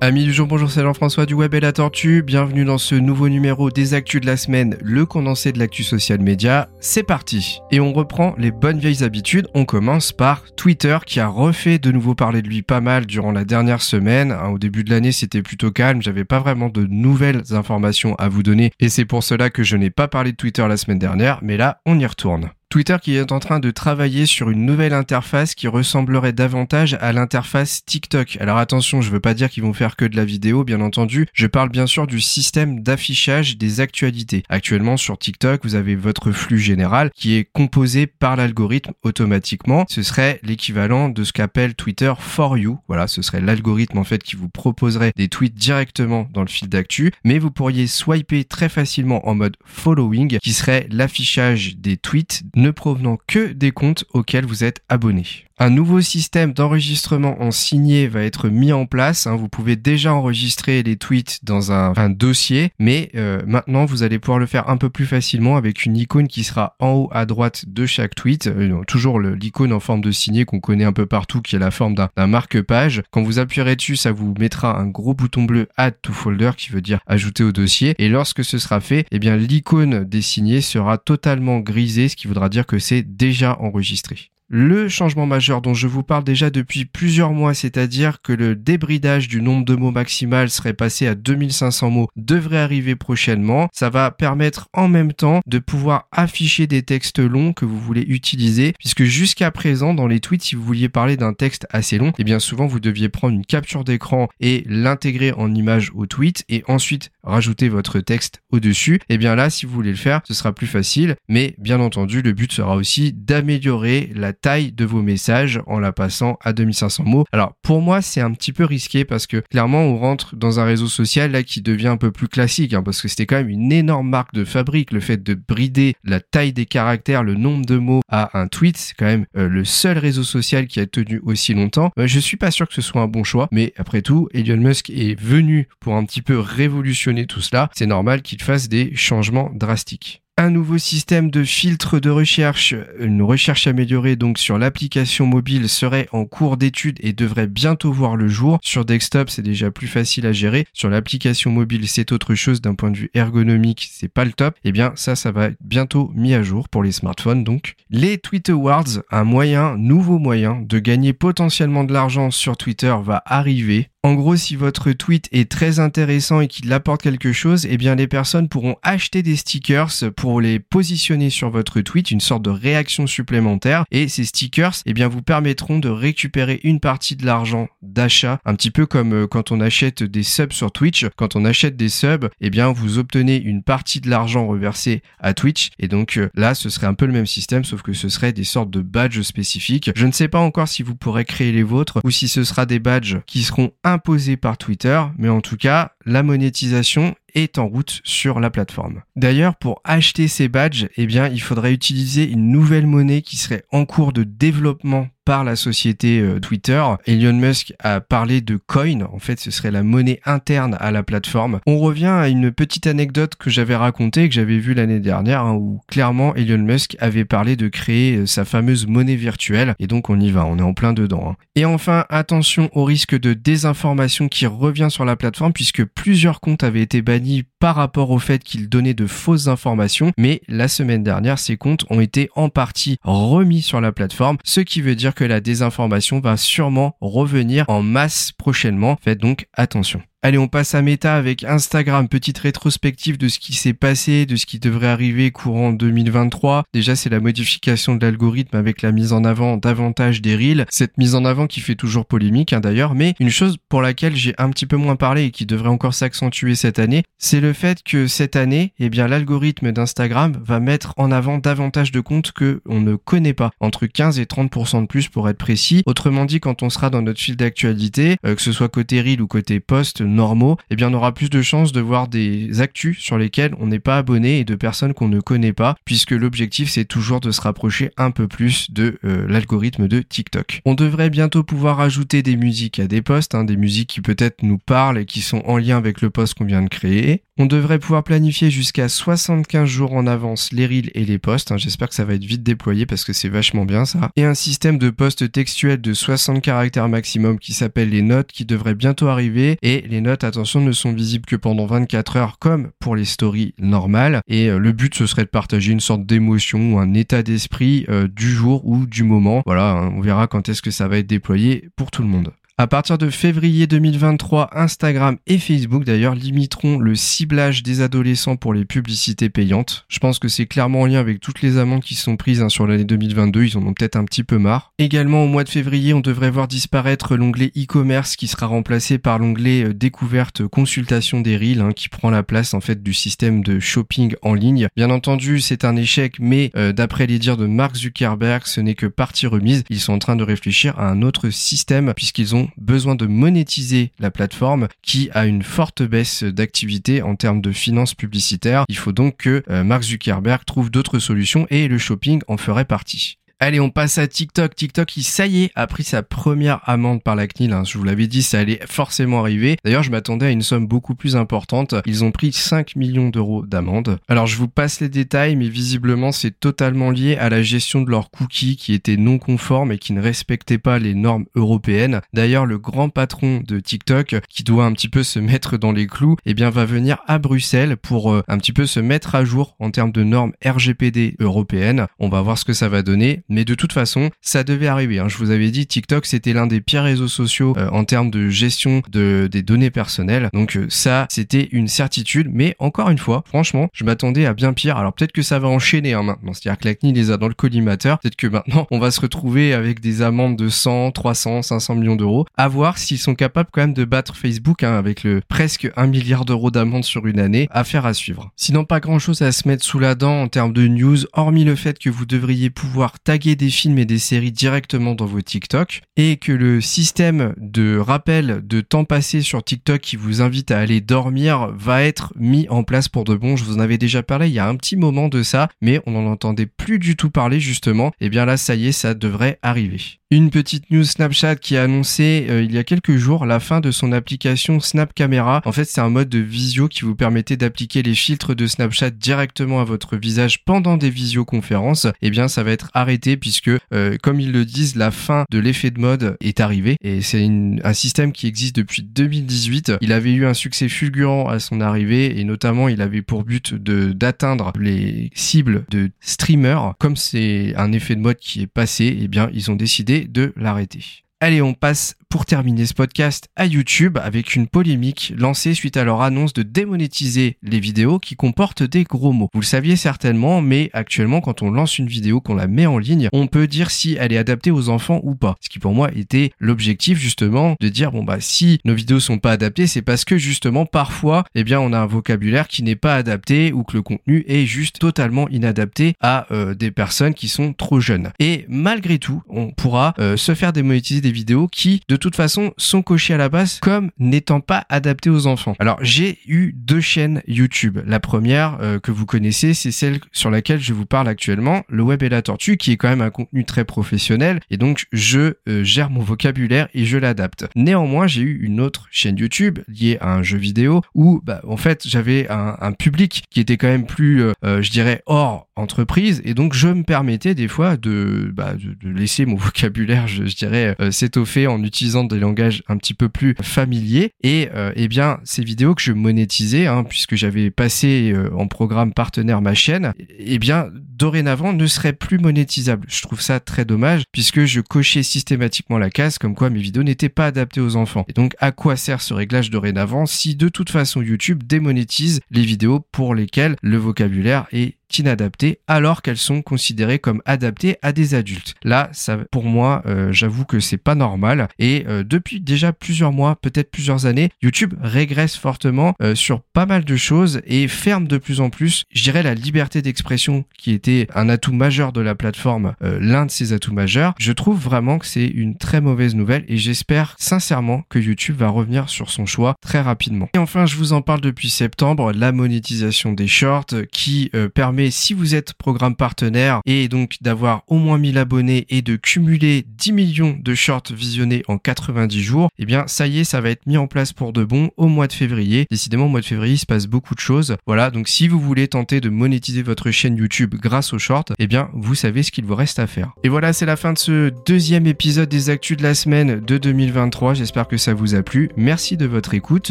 Amis du jour, bonjour, c'est Jean-François du Web et la Tortue. Bienvenue dans ce nouveau numéro des Actus de la semaine, le condensé de l'actu social média. C'est parti. Et on reprend les bonnes vieilles habitudes. On commence par Twitter qui a refait de nouveau parler de lui pas mal durant la dernière semaine. Hein, au début de l'année, c'était plutôt calme. J'avais pas vraiment de nouvelles informations à vous donner. Et c'est pour cela que je n'ai pas parlé de Twitter la semaine dernière. Mais là, on y retourne. Twitter qui est en train de travailler sur une nouvelle interface qui ressemblerait davantage à l'interface TikTok. Alors attention, je veux pas dire qu'ils vont faire que de la vidéo, bien entendu. Je parle bien sûr du système d'affichage des actualités. Actuellement sur TikTok, vous avez votre flux général qui est composé par l'algorithme automatiquement. Ce serait l'équivalent de ce qu'appelle Twitter for you. Voilà, ce serait l'algorithme en fait qui vous proposerait des tweets directement dans le fil d'actu, mais vous pourriez swiper très facilement en mode following qui serait l'affichage des tweets ne provenant que des comptes auxquels vous êtes abonné. Un nouveau système d'enregistrement en signé va être mis en place. Hein. Vous pouvez déjà enregistrer les tweets dans un, dossier, mais euh, maintenant vous allez pouvoir le faire un peu plus facilement avec une icône qui sera en haut à droite de chaque tweet. Euh, toujours l'icône en forme de signé qu'on connaît un peu partout, qui est la forme d'un marque-page. Quand vous appuierez dessus, ça vous mettra un gros bouton bleu Add to Folder qui veut dire ajouter au dossier. Et lorsque ce sera fait, eh bien l'icône des signés sera totalement grisée, ce qui voudra dire que c'est déjà enregistré. Le changement majeur dont je vous parle déjà depuis plusieurs mois, c'est-à-dire que le débridage du nombre de mots maximal serait passé à 2500 mots, devrait arriver prochainement. Ça va permettre en même temps de pouvoir afficher des textes longs que vous voulez utiliser, puisque jusqu'à présent, dans les tweets, si vous vouliez parler d'un texte assez long, et eh bien souvent vous deviez prendre une capture d'écran et l'intégrer en image au tweet, et ensuite rajouter votre texte au-dessus. Et eh bien là, si vous voulez le faire, ce sera plus facile, mais bien entendu, le but sera aussi d'améliorer la taille de vos messages en la passant à 2500 mots. Alors pour moi c'est un petit peu risqué parce que clairement on rentre dans un réseau social là qui devient un peu plus classique hein, parce que c'était quand même une énorme marque de fabrique le fait de brider la taille des caractères, le nombre de mots à un tweet, c'est quand même euh, le seul réseau social qui a tenu aussi longtemps. Euh, je suis pas sûr que ce soit un bon choix, mais après tout Elon Musk est venu pour un petit peu révolutionner tout cela. C'est normal qu'il fasse des changements drastiques un nouveau système de filtre de recherche, une recherche améliorée donc sur l'application mobile serait en cours d'étude et devrait bientôt voir le jour. Sur desktop, c'est déjà plus facile à gérer. Sur l'application mobile, c'est autre chose d'un point de vue ergonomique, c'est pas le top. Eh bien, ça, ça va être bientôt mis à jour pour les smartphones donc. Les Twitter Awards, un moyen, nouveau moyen de gagner potentiellement de l'argent sur Twitter va arriver. En gros, si votre tweet est très intéressant et qu'il apporte quelque chose, eh bien les personnes pourront acheter des stickers pour les positionner sur votre tweet, une sorte de réaction supplémentaire. Et ces stickers, eh bien vous permettront de récupérer une partie de l'argent d'achat, un petit peu comme euh, quand on achète des subs sur Twitch. Quand on achète des subs, eh bien vous obtenez une partie de l'argent reversé à Twitch. Et donc euh, là, ce serait un peu le même système, sauf que ce serait des sortes de badges spécifiques. Je ne sais pas encore si vous pourrez créer les vôtres ou si ce sera des badges qui seront imposé par Twitter, mais en tout cas, la monétisation est en route sur la plateforme. D'ailleurs, pour acheter ces badges, eh bien, il faudrait utiliser une nouvelle monnaie qui serait en cours de développement par la société euh, Twitter. Elon Musk a parlé de coin. En fait, ce serait la monnaie interne à la plateforme. On revient à une petite anecdote que j'avais racontée, que j'avais vue l'année dernière, hein, où clairement Elon Musk avait parlé de créer euh, sa fameuse monnaie virtuelle. Et donc, on y va. On est en plein dedans. Hein. Et enfin, attention au risque de désinformation qui revient sur la plateforme puisque plusieurs comptes avaient été bannis par rapport au fait qu'ils donnaient de fausses informations. Mais la semaine dernière, ces comptes ont été en partie remis sur la plateforme, ce qui veut dire que la désinformation va sûrement revenir en masse prochainement. Faites donc attention. Allez, on passe à Meta avec Instagram, petite rétrospective de ce qui s'est passé, de ce qui devrait arriver courant 2023. Déjà, c'est la modification de l'algorithme avec la mise en avant davantage des reels. Cette mise en avant qui fait toujours polémique hein, d'ailleurs, mais une chose pour laquelle j'ai un petit peu moins parlé et qui devrait encore s'accentuer cette année, c'est le fait que cette année, eh bien, l'algorithme d'Instagram va mettre en avant davantage de comptes que on ne connaît pas, entre 15 et 30% de plus pour être précis. Autrement dit, quand on sera dans notre fil d'actualité, euh, que ce soit côté reel ou côté post, normaux, eh bien on aura plus de chances de voir des actus sur lesquels on n'est pas abonné et de personnes qu'on ne connaît pas, puisque l'objectif c'est toujours de se rapprocher un peu plus de euh, l'algorithme de TikTok. On devrait bientôt pouvoir ajouter des musiques à des posts, hein, des musiques qui peut-être nous parlent et qui sont en lien avec le post qu'on vient de créer. On devrait pouvoir planifier jusqu'à 75 jours en avance les reels et les posts. Hein. J'espère que ça va être vite déployé parce que c'est vachement bien ça. Et un système de posts textuels de 60 caractères maximum qui s'appelle les notes qui devrait bientôt arriver. Et les notes, attention, ne sont visibles que pendant 24 heures comme pour les stories normales. Et euh, le but, ce serait de partager une sorte d'émotion ou un état d'esprit euh, du jour ou du moment. Voilà, hein, on verra quand est-ce que ça va être déployé pour tout le monde. À partir de février 2023, Instagram et Facebook d'ailleurs limiteront le ciblage des adolescents pour les publicités payantes. Je pense que c'est clairement en lien avec toutes les amendes qui sont prises hein, sur l'année 2022, ils en ont peut-être un petit peu marre. Également au mois de février, on devrait voir disparaître l'onglet e-commerce qui sera remplacé par l'onglet euh, découverte consultation des reels hein, qui prend la place en fait du système de shopping en ligne. Bien entendu, c'est un échec, mais euh, d'après les dires de Mark Zuckerberg, ce n'est que partie remise. Ils sont en train de réfléchir à un autre système puisqu'ils ont besoin de monétiser la plateforme qui a une forte baisse d'activité en termes de finances publicitaires. Il faut donc que euh, Mark Zuckerberg trouve d'autres solutions et le shopping en ferait partie. Allez, on passe à TikTok. TikTok, il, ça y est, a pris sa première amende par la CNIL. Hein. Je vous l'avais dit, ça allait forcément arriver. D'ailleurs, je m'attendais à une somme beaucoup plus importante. Ils ont pris 5 millions d'euros d'amende. Alors, je vous passe les détails, mais visiblement, c'est totalement lié à la gestion de leurs cookies qui étaient non conformes et qui ne respectaient pas les normes européennes. D'ailleurs, le grand patron de TikTok, qui doit un petit peu se mettre dans les clous, eh bien, va venir à Bruxelles pour euh, un petit peu se mettre à jour en termes de normes RGPD européennes. On va voir ce que ça va donner mais de toute façon, ça devait arriver. Hein. Je vous avais dit, TikTok, c'était l'un des pires réseaux sociaux euh, en termes de gestion de, des données personnelles. Donc euh, ça, c'était une certitude. Mais encore une fois, franchement, je m'attendais à bien pire. Alors peut-être que ça va enchaîner hein, maintenant. C'est-à-dire que la CNIL les a dans le collimateur. Peut-être que maintenant, on va se retrouver avec des amendes de 100, 300, 500 millions d'euros. À voir s'ils sont capables quand même de battre Facebook hein, avec le presque 1 milliard d'euros d'amende sur une année. Affaire à suivre. Sinon, pas grand-chose à se mettre sous la dent en termes de news, hormis le fait que vous devriez pouvoir taguer des films et des séries directement dans vos TikTok et que le système de rappel de temps passé sur TikTok qui vous invite à aller dormir va être mis en place pour de bon. Je vous en avais déjà parlé il y a un petit moment de ça, mais on n'en entendait plus du tout parler justement. Et eh bien là, ça y est, ça devrait arriver. Une petite news Snapchat qui a annoncé euh, il y a quelques jours la fin de son application Snap Camera. En fait, c'est un mode de visio qui vous permettait d'appliquer les filtres de Snapchat directement à votre visage pendant des visioconférences. Eh bien, ça va être arrêté puisque, euh, comme ils le disent, la fin de l'effet de mode est arrivée et c'est un système qui existe depuis 2018. Il avait eu un succès fulgurant à son arrivée et notamment il avait pour but de d'atteindre les cibles de streamers. Comme c'est un effet de mode qui est passé, eh bien, ils ont décidé de l'arrêter. Allez, on passe pour terminer ce podcast à YouTube avec une polémique lancée suite à leur annonce de démonétiser les vidéos qui comportent des gros mots. Vous le saviez certainement, mais actuellement quand on lance une vidéo, qu'on la met en ligne, on peut dire si elle est adaptée aux enfants ou pas. Ce qui pour moi était l'objectif justement de dire bon bah si nos vidéos sont pas adaptées, c'est parce que justement parfois eh bien on a un vocabulaire qui n'est pas adapté ou que le contenu est juste totalement inadapté à euh, des personnes qui sont trop jeunes. Et malgré tout, on pourra euh, se faire démonétiser des vidéos qui de toute façon sont cochées à la base comme n'étant pas adaptées aux enfants. Alors j'ai eu deux chaînes YouTube. La première euh, que vous connaissez, c'est celle sur laquelle je vous parle actuellement, le web et la tortue, qui est quand même un contenu très professionnel et donc je euh, gère mon vocabulaire et je l'adapte. Néanmoins, j'ai eu une autre chaîne YouTube liée à un jeu vidéo où bah, en fait j'avais un, un, public qui était quand même plus, euh, je dirais, hors entreprise et donc je me permettais des fois de, bah, de, laisser mon vocabulaire, je, je dirais, s'étoffer en utilisant des langages un petit peu plus familiers. Et euh, eh bien, ces vidéos que je monétisais, hein, puisque j'avais passé euh, en programme partenaire ma chaîne, eh bien, dorénavant ne seraient plus monétisables. Je trouve ça très dommage, puisque je cochais systématiquement la case comme quoi mes vidéos n'étaient pas adaptées aux enfants. Et donc, à quoi sert ce réglage dorénavant si de toute façon YouTube démonétise les vidéos pour lesquelles le vocabulaire est inadaptées alors qu'elles sont considérées comme adaptées à des adultes. Là, ça, pour moi, euh, j'avoue que c'est pas normal. Et euh, depuis déjà plusieurs mois, peut-être plusieurs années, YouTube régresse fortement euh, sur pas mal de choses et ferme de plus en plus, je dirais, la liberté d'expression qui était un atout majeur de la plateforme, l'un de ses atouts majeurs. Je trouve vraiment que c'est une très mauvaise nouvelle et j'espère sincèrement que YouTube va revenir sur son choix très rapidement. Et enfin, je vous en parle depuis septembre, la monétisation des shorts qui permet si vous êtes programme partenaire, et donc d'avoir au moins 1000 abonnés et de cumuler 10 millions de shorts visionnés en 90 jours, eh bien ça y est, ça va être mis en place pour de bon au mois de février. Décidément, au mois de février, il se passe beaucoup de choses. Voilà, donc si vous voulez tenter de monétiser votre chaîne YouTube grâce aux shorts, eh bien vous savez ce qu'il vous reste à faire. Et voilà, c'est la fin de ce deuxième épisode des Actus de la semaine de 2023. J'espère que ça vous a plu. Merci de votre écoute.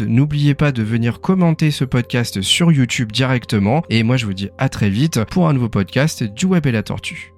N'oubliez pas de venir commenter ce podcast sur YouTube directement. Et moi, je vous dis à très pour un nouveau podcast du Web et la Tortue.